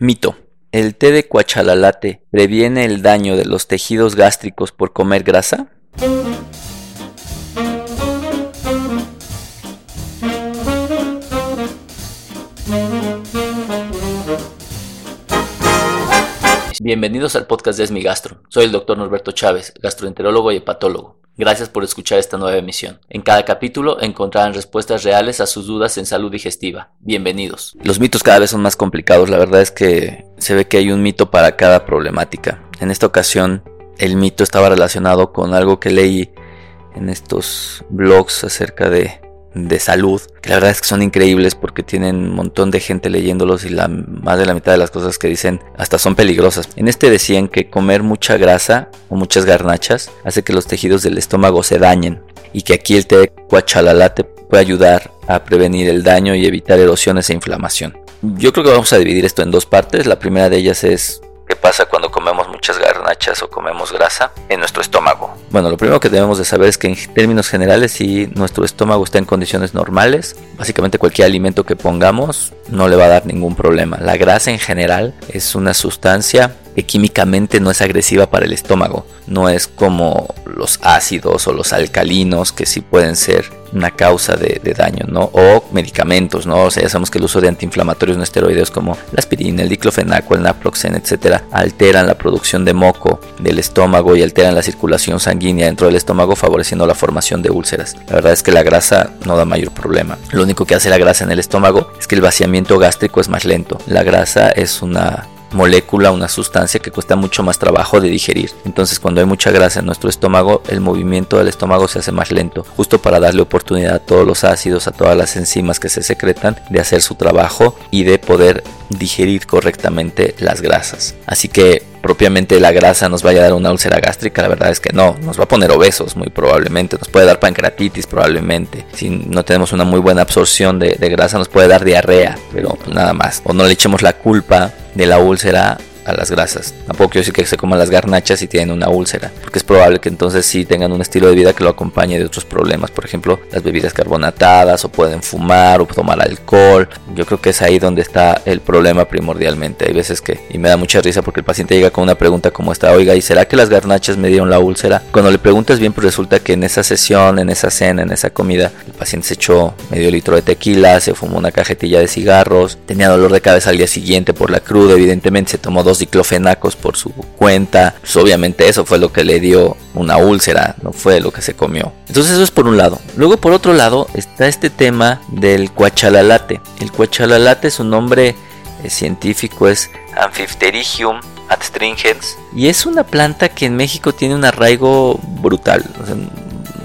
Mito. ¿El té de cuachalalate previene el daño de los tejidos gástricos por comer grasa? Bienvenidos al podcast de Esmi Gastro. Soy el doctor Norberto Chávez, gastroenterólogo y hepatólogo. Gracias por escuchar esta nueva emisión. En cada capítulo encontrarán respuestas reales a sus dudas en salud digestiva. Bienvenidos. Los mitos cada vez son más complicados. La verdad es que se ve que hay un mito para cada problemática. En esta ocasión, el mito estaba relacionado con algo que leí en estos blogs acerca de de salud, que la verdad es que son increíbles porque tienen un montón de gente leyéndolos y la, más de la mitad de las cosas que dicen hasta son peligrosas. En este decían que comer mucha grasa o muchas garnachas hace que los tejidos del estómago se dañen y que aquí el té de puede ayudar a prevenir el daño y evitar erosiones e inflamación. Yo creo que vamos a dividir esto en dos partes. La primera de ellas es qué pasa cuando comemos muchas garnachas o comemos grasa en nuestro estómago. Bueno, lo primero que debemos de saber es que en términos generales si nuestro estómago está en condiciones normales, básicamente cualquier alimento que pongamos no le va a dar ningún problema. La grasa en general es una sustancia que químicamente no es agresiva para el estómago. No es como los ácidos o los alcalinos que sí pueden ser una causa de, daño, ¿no? O medicamentos, ¿no? O sea, ya sabemos que el uso de antiinflamatorios no esteroideos como la aspirina, el diclofenaco, el naproxen, etcétera, alteran la producción de moco del estómago y alteran la circulación sanguínea dentro del estómago, favoreciendo la formación de úlceras. La verdad es que la grasa no da mayor problema. Lo único que hace la grasa en el estómago es que el vaciamiento gástrico es más lento. La grasa es una molécula, una sustancia que cuesta mucho más trabajo de digerir. Entonces cuando hay mucha grasa en nuestro estómago, el movimiento del estómago se hace más lento, justo para darle oportunidad a todos los ácidos, a todas las enzimas que se secretan, de hacer su trabajo y de poder digerir correctamente las grasas. Así que propiamente la grasa nos vaya a dar una úlcera gástrica, la verdad es que no, nos va a poner obesos muy probablemente, nos puede dar pancreatitis probablemente, si no tenemos una muy buena absorción de, de grasa nos puede dar diarrea, pero nada más, o no le echemos la culpa de la úlcera a las grasas. Tampoco quiero decir que se coman las garnachas si tienen una úlcera, porque es probable que entonces sí tengan un estilo de vida que lo acompañe de otros problemas, por ejemplo, las bebidas carbonatadas o pueden fumar o tomar alcohol. Yo creo que es ahí donde está el problema primordialmente. Hay veces que, y me da mucha risa porque el paciente llega con una pregunta como esta, oiga, ¿y será que las garnachas me dieron la úlcera? Cuando le preguntas bien, pues resulta que en esa sesión, en esa cena, en esa comida, el paciente se echó medio litro de tequila, se fumó una cajetilla de cigarros, tenía dolor de cabeza al día siguiente por la cruda, evidentemente se tomó dos diclofenacos por su cuenta. Pues obviamente eso fue lo que le dio una úlcera, no fue lo que se comió. Entonces eso es por un lado. Luego por otro lado está este tema del cuachalalate. El cuachalalate su nombre eh, científico es Amphipterigium adstringens y es una planta que en México tiene un arraigo brutal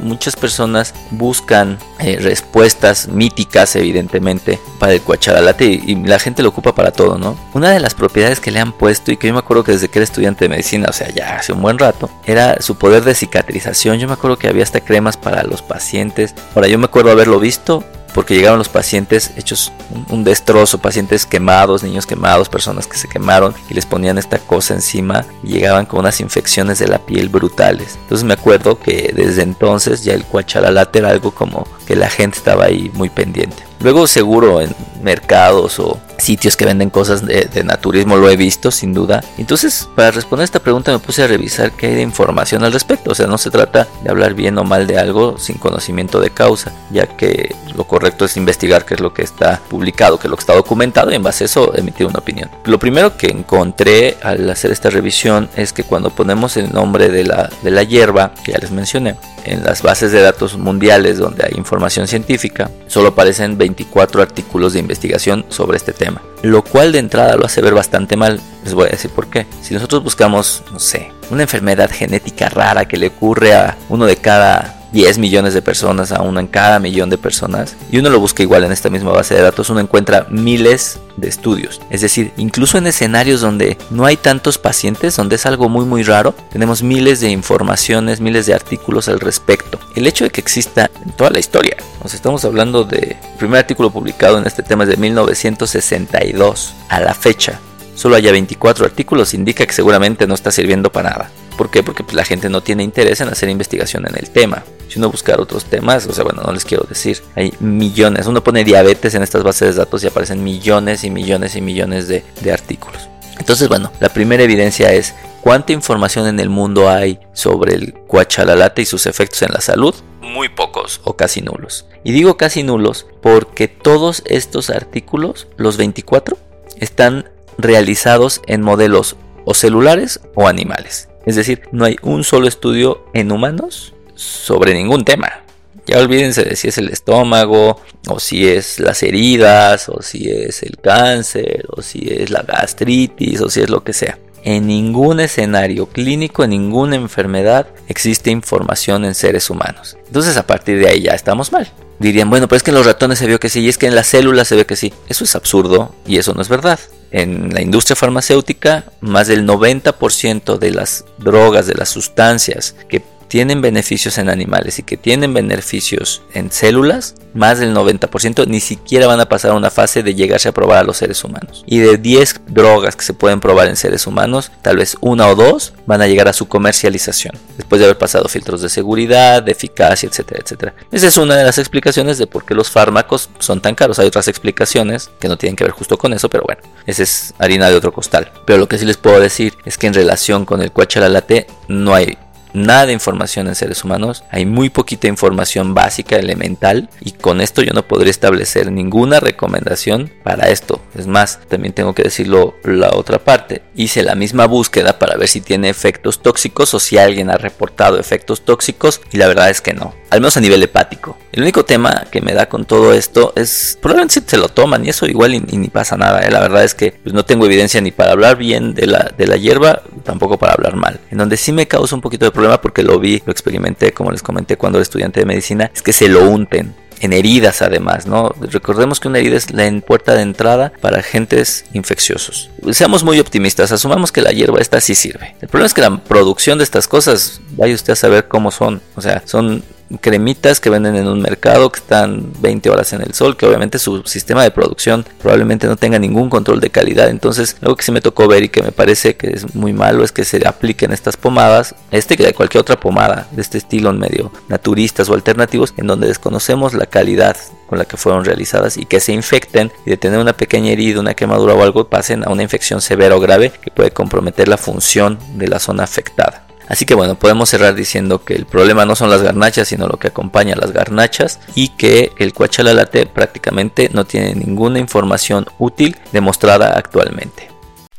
muchas personas buscan eh, respuestas míticas, evidentemente, para el cuacharalate y, la gente lo ocupa para todo, ¿no? Una de las propiedades que le han puesto y que yo me acuerdo que desde que era estudiante de medicina, o sea, ya hace un buen rato, era su poder de cicatrización. Yo me acuerdo que había hasta cremas para los pacientes. Ahora, yo me acuerdo haberlo visto porque llegaron los pacientes hechos un, destrozo, pacientes quemados, niños quemados, personas que se quemaron y les ponían esta cosa encima y llegaban con unas infecciones de la piel brutales. Entonces me acuerdo que desde entonces ya el cuachalalate era algo como que la gente estaba ahí muy pendiente. Luego seguro en mercados o sitios que venden cosas de, naturismo lo he visto sin duda. Entonces para responder esta pregunta me puse a revisar qué hay de información al respecto. O sea, no se trata de hablar bien o mal de algo sin conocimiento de causa, ya que lo correcto es investigar qué es lo que está publicado, qué es lo que está documentado y en base a eso emitir una opinión. Lo primero que encontré al hacer esta revisión es que cuando ponemos el nombre de la, de la hierba, que ya les mencioné, en las bases de datos mundiales donde hay información científica, solo aparecen 24 artículos de investigación sobre este tema, lo cual de entrada lo hace ver bastante mal. Les voy a decir por qué. Si nosotros buscamos, no sé, una enfermedad genética rara que le ocurre a uno de cada 10 millones de personas a uno en cada millón de personas y uno lo busca igual en esta misma base de datos, uno encuentra miles de estudios. Es decir, incluso en escenarios donde no hay tantos pacientes, donde es algo muy muy raro, tenemos miles de informaciones, miles de artículos al respecto. El hecho de que exista en toda la historia, nos estamos hablando de el primer artículo publicado en este tema es de 1962 a la fecha. Solo haya 24 artículos indica que seguramente no está sirviendo para nada. ¿Por qué? Porque pues, la gente no tiene interés en hacer investigación en el tema. Si uno buscar otros temas, o sea, bueno, no les quiero decir, hay millones. Uno pone diabetes en estas bases de datos y aparecen millones y millones y millones de, de artículos. Entonces, bueno, la primera evidencia es cuánta información en el mundo hay sobre el cuachalalate y sus efectos en la salud. Muy pocos o casi nulos. Y digo casi nulos porque todos estos artículos, los 24, están realizados en modelos o celulares o animales. Es decir, no hay un solo estudio en humanos sobre ningún tema. Ya olvídense de si es el estómago, o si es las heridas, o si es el cáncer, o si es la gastritis, o si es lo que sea. En ningún escenario clínico, en ninguna enfermedad, existe información en seres humanos. Entonces a partir de ahí ya estamos mal. Dirían, bueno, pero es que en los ratones se vio que sí, y es que en las células se ve que sí. Eso es absurdo y eso no es verdad. En la industria farmacéutica, más del 90% de las drogas, de las sustancias que tienen beneficios en animales y que tienen beneficios en células, más del 90% ni siquiera van a pasar a una fase de llegarse a probar a los seres humanos. Y de 10 drogas que se pueden probar en seres humanos, tal vez una o dos van a llegar a su comercialización, después de haber pasado filtros de seguridad, de eficacia, etcétera, etcétera. Esa es una de las explicaciones de por qué los fármacos son tan caros. Hay otras explicaciones que no tienen que ver justo con eso, pero bueno, esa es harina de otro costal. Pero lo que sí les puedo decir es que en relación con el cuachalalate no hay nada de información en seres humanos, hay muy poquita información básica, elemental, y con esto yo no podría establecer ninguna recomendación para esto. Es más, también tengo que decirlo la otra parte. Hice la misma búsqueda para ver si tiene efectos tóxicos o si alguien ha reportado efectos tóxicos, y la verdad es que no, al menos a nivel hepático. El único tema que me da con todo esto es, probablemente se lo toman y eso igual y, ni pasa nada. ¿eh? La verdad es que pues, no tengo evidencia ni para hablar bien de la, de la hierba, tampoco para hablar mal. En donde sí me causa un poquito de problema porque lo vi, lo experimenté, como les comenté cuando era estudiante de medicina, es que se lo unten en heridas además, ¿no? Recordemos que una herida es la puerta de entrada para agentes infecciosos. Seamos muy optimistas, asumamos que la hierba esta sí sirve. El problema es que la producción de estas cosas, vaya usted a saber cómo son, o sea, son cremitas que venden en un mercado que están 20 horas en el sol, que obviamente su sistema de producción probablemente no tenga ningún control de calidad. Entonces, algo que sí me tocó ver y que me parece que es muy malo es que se apliquen estas pomadas, este que de cualquier otra pomada de este estilo en medio naturistas o alternativos, en donde desconocemos la calidad con la que fueron realizadas y que se infecten y de tener una pequeña herida, una quemadura o algo pasen a una infección severa o grave que puede comprometer la función de la zona afectada. Así que bueno, podemos cerrar diciendo que el problema no son las garnachas, sino lo que acompaña a las garnachas y que el Cuachalalate prácticamente no tiene ninguna información útil demostrada actualmente.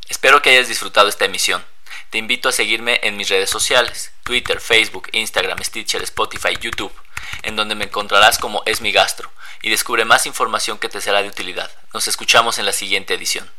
Espero que hayas disfrutado esta emisión. Te invito a seguirme en mis redes sociales, Twitter, Facebook, Instagram, Stitcher, Spotify, YouTube, en donde me encontrarás como Es mi gastro y descubre más información que te será de utilidad. Nos escuchamos en la siguiente edición.